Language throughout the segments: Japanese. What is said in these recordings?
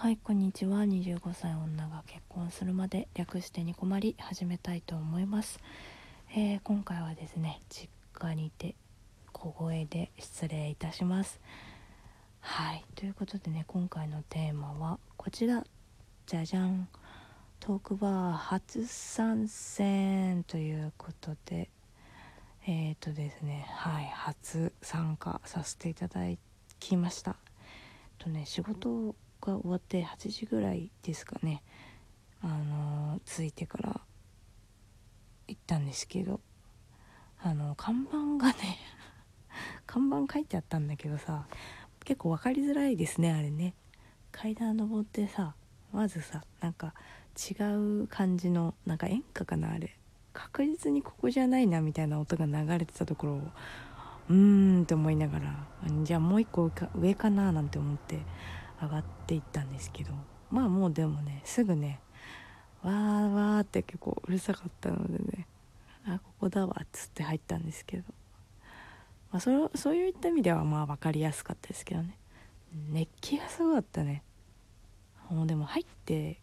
はいこんにちは。25歳女が結婚するまで略してに困り始めたいと思います、えー今回はですね実家にて小声で失礼いたします。はいということでね今回のテーマはこちら。じゃじゃん。トークバー初参戦ということで。えっ、ー、とですねはい初参加させていただきました。とね仕事が終わって8時ぐらいですかね。あの着いてから行ったんですけどあの看板がね 看板書いてあったんだけどさ結構分かりづらいですねあれね。階段登ってさまずさなんか違う感じのなんか演歌かなあれ。確実にここじゃないなみたいな音が流れてたところをうーんって思いながらじゃあもう一個上か上かななんて思って。上がっていったんですけどまあもうでもねすぐねわーわーって結構うるさかったのでねあここだわっつって入ったんですけど、まあ、それそういった意味ではまあ分かりやすかったですけどね。熱気がすごかったね。もうでも入って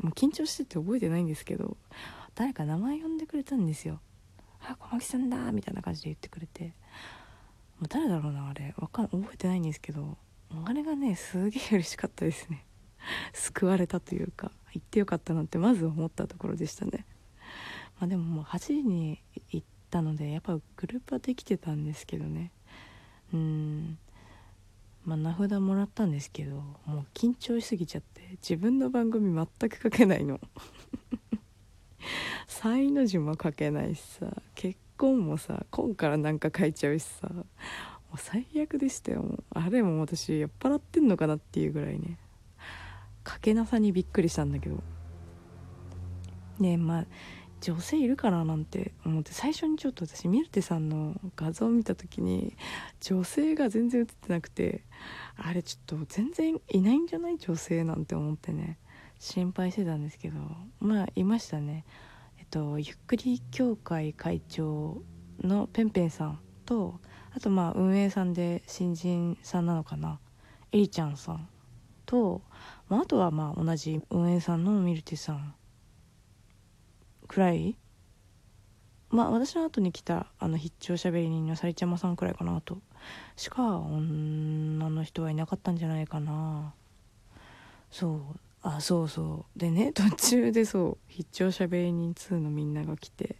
もう緊張してて覚えてないんですけど誰か名前呼んでくれたんですよ「あ小牧さんだ」みたいな感じで言ってくれてもう誰だろうなあれ。わかん覚えてないんですけどあれがねすげえ嬉しかったですね。救われたというか行ってよかったなってまず思ったところでしたね。まあでももう8時に行ったのでやっぱグループはできてたんですけどね。うん。まあ名札もらったんですけどもう緊張しすぎちゃって自分の番組全く書けないの。サイの字も書けないしさ結婚もさ婚からなんか書いちゃうしさ。最悪でしたよ。もうあれも私酔っ払ってんのかなっていうぐらいね。書けなさにびっくりしたんだけど。ねまあ女性いるかななんて思って最初にちょっと私ミルテさんの画像を見た時に女性が全然映ってなくてあれちょっと全然いないんじゃない？女性なんて思ってね。心配してたんですけど。まあいましたね。えっとゆっくり協会会長のペンペンさんとあとまあ運営さんで新人さんなのかな。エリちゃんさんと、まあ、あとはまあ同じ運営さんのミルティさんくらい。まあ私の後に来たあの必聴しゃべり人のさりちゃまさんくらいかなと。しか女の人はいなかったんじゃないかな。そう。あそうそう。でね 途中でそう必聴しゃべり人2のみんなが来て。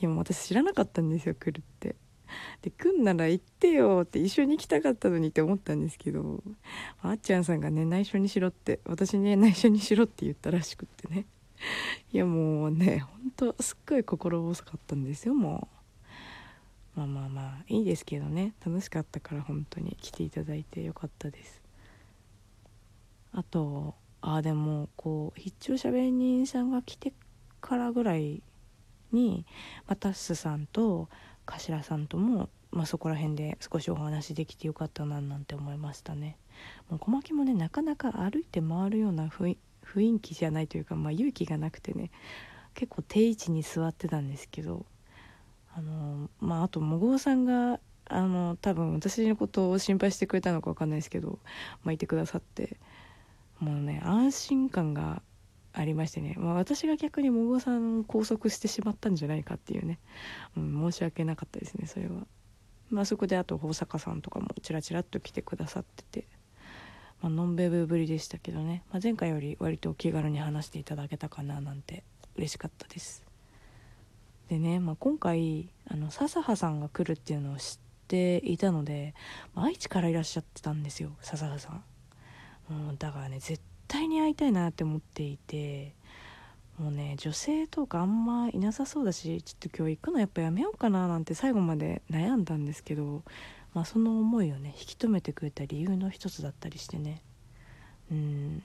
いやもう私知らなかったんですよ来るって。で来んなら行ってよって一緒に行きたかったのにって思ったんですけどあっちゃんさんがね内緒にしろって私に内緒にしろって言ったらしくってね。いやもうねほんとすっごい心細かったんですよもう。まあまあまあいいですけどね。楽しかったから本当に。来ていただいてよかったです。あとあでもこう必聴しゃべり人さんが来てからぐらいにまたすさんと頭さんとも、まあ、そこら辺で少しお話できてよかったななんて思いましたね。もう小牧もねなかなか歩いて回るような雰囲気じゃないというか、まあ、勇気がなくてね結構定位置に座ってたんですけどあのまああともごうさんがあの多分私のことを心配してくれたのか分かんないですけど、まあ、いてくださってもうね安心感がありましてね、まあ、私が逆にもごさんを拘束してしまったんじゃないかっていうね、うん、申し訳なかったですねそれは。まあそこであと大阪さんとかもチラチラっと来てくださってて、まあのんべぶぶりでしたけどね、まあ、前回より割と気軽に話していただけたかななんて嬉しかったです。でね、まあ、今回あの笹葉さんが来るっていうのを知っていたので、まあ、愛知からいらっしゃってたんですよ笹葉さん。もうだからね絶対に会いたいなって思っていてもうね女性とかあんまいなさそうだしちょっと今日行くのやっぱやめようかななんて最後まで悩んだんですけど、まあ、その思いをね引き止めてくれた理由の一つだったりしてね。うん。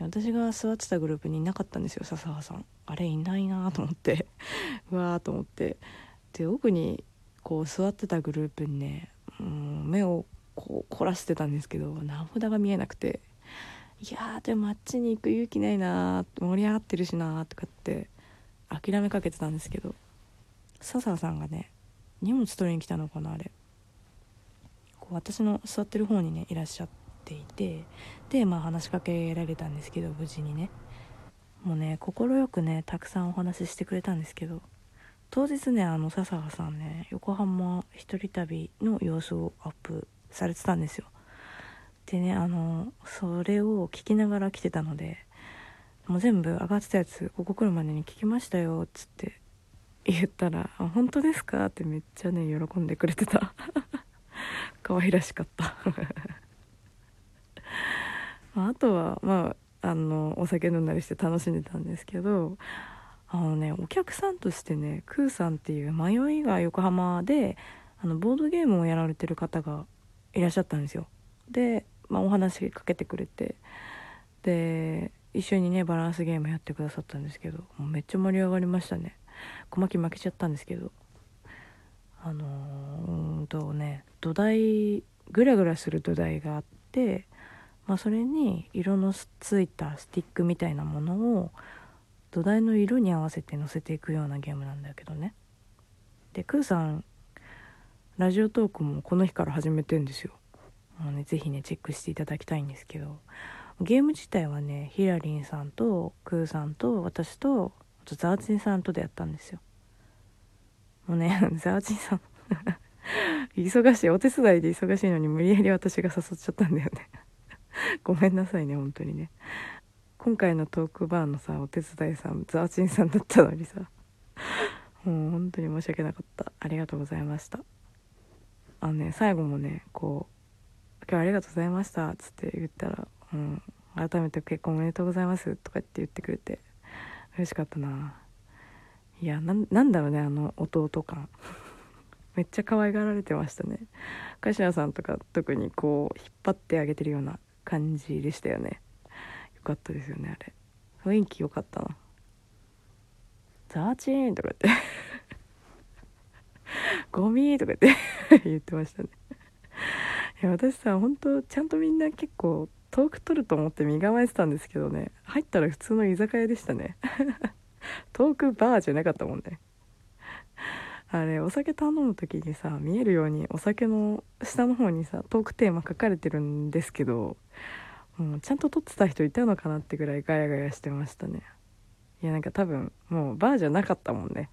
私が座ってたグループにいなかったんですよ笹葉さん。あれいないなと思って。うわーと思って。で奥にこう座ってたグループにね、うん、目をこう凝らしてたんですけど名札が見えなくて。いやでもあっちに行く勇気ないな盛り上がってるしなとかって諦めかけてたんですけど笹さんがね荷物取りに来たのかなあれ。こう私の座ってる方にねいらっしゃっていてでまあ話しかけられたんですけど無事にね。もうね快くねたくさんお話ししてくれたんですけど当日ねあの笹川さんね横浜一人旅の様子をアップされてたんですよ。でねあのそれを聞きながら来てたのでもう全部上がってたやつここ来るまでに聞きましたよっつって言ったら「本当ですか?」ってめっちゃね喜んでくれてた。可愛らしかった。あとはまああのお酒飲んだりして楽しんでたんですけどあのねお客さんとしてねクーさんっていう迷いが横浜であのボードゲームをやられてる方がいらっしゃったんですよ。で、まあ、お話しかけてくれて。で一緒にねバランスゲームやってくださったんですけどもうめっちゃ盛り上がりましたね。小牧負けちゃったんですけど。あのー、うんとね土台グラグラする土台があって、まあ、それに色のついたスティックみたいなものを土台の色に合わせて乗せていくようなゲームなんだけどね。でクーさんラジオトークもこの日から始めてんですよ。もうね是非ねチェックしていただきたいんですけどゲーム自体はねヒラリンさんとクーさんと私とあとザーチンさんとでやったんですよ。もうね ザーチンさん 忙しいお手伝いで忙しいのに無理やり私が誘っちゃったんだよね。ごめんなさいね本当にね。今回のトークバーのさお手伝いさんザーチンさんだったのにさ。もう本当に申し訳なかった。ありがとうございました。あのね最後もねこう「今日ありがとうございました」っつって言ったら「うん、改めて結婚おめでとうございます」とかって言ってくれて嬉しかったな。いやなんだろうねあの弟感。めっちゃ可愛がられてましたね。柏さんとか特にこう引っ張ってあげてるような感じでしたよね。よかったですよねあれ。雰囲気良かったな。ザーチーンとか言って。ゴミとか言って 言ってましたね。いや私さ本当ちゃんとみんな結構遠く取ると思って身構えてたんですけどね。入ったら普通の居酒屋でしたね。遠くバーじゃなかったもんね。あれお酒頼む時にさ見えるようにお酒の下の方にさトークテーマ書かれてるんですけどもうちゃんと撮ってた人いたのかなってぐらいガヤガヤしてましたね。いやなんか多分もうバーじゃなかったもんね。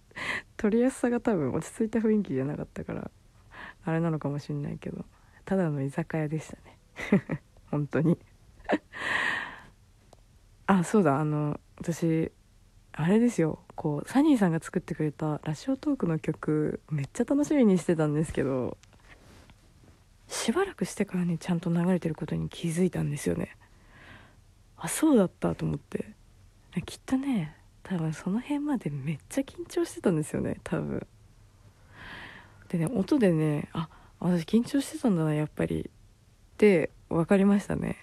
撮りやすさが多分落ち着いた雰囲気じゃなかったからあれなのかもしんないけど。ただの居酒屋でしたね。本当に。あそうだあの私あれですよ。こうサニーさんが作ってくれたラジオトークの曲めっちゃ楽しみにしてたんですけどしばらくしてからねちゃんと流れてることに気づいたんですよね。あそうだったと思って。きっとね多分その辺までめっちゃ緊張してたんですよね多分。でね音でねあ私緊張してたんだなやっぱり。って分かりましたね。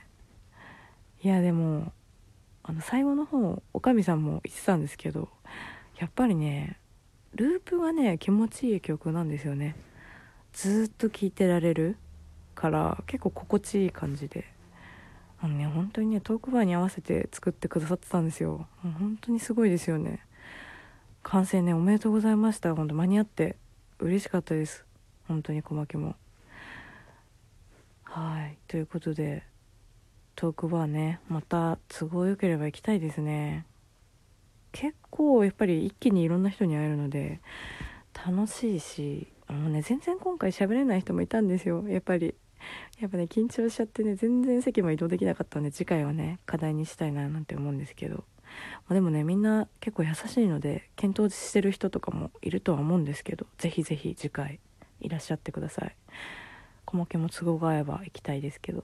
いやでもあの最後の方おかみさんも言ってたんですけどやっぱりねループがね気持ちいい曲なんですよね。ずっと聴いてられるから結構心地いい感じで。あのね本当にねトークバーに合わせて作ってくださってたんですよ。もう本当にすごいですよね。完成ねおめでとうございました。本当間に合って嬉しかったです。本当に小牧も。はい。ということでトークバーねまた都合よければ行きたいですね。結構やっぱり一気にいろんな人に会えるので楽しいしあのね全然今回喋れない人もいたんですよ。やっぱり。やっぱね緊張しちゃってね全然席も移動できなかったんで次回はね課題にしたいななんて思うんですけど、まあ、でもねみんな結構優しいので検討してる人とかもいるとは思うんですけど是非是非次回いらっしゃってください。小牧も都合が合えば行きたいですけど。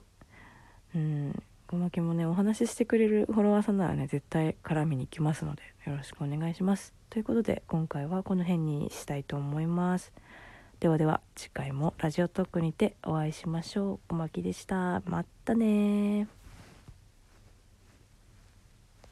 うん。小牧もねお話ししてくれるフォロワーさんならね絶対絡みに行きますのでよろしくお願いします。ということで今回はこの辺にしたいと思います。ではでは次回もラジオトークにてお会いしましょう。小牧でした。またね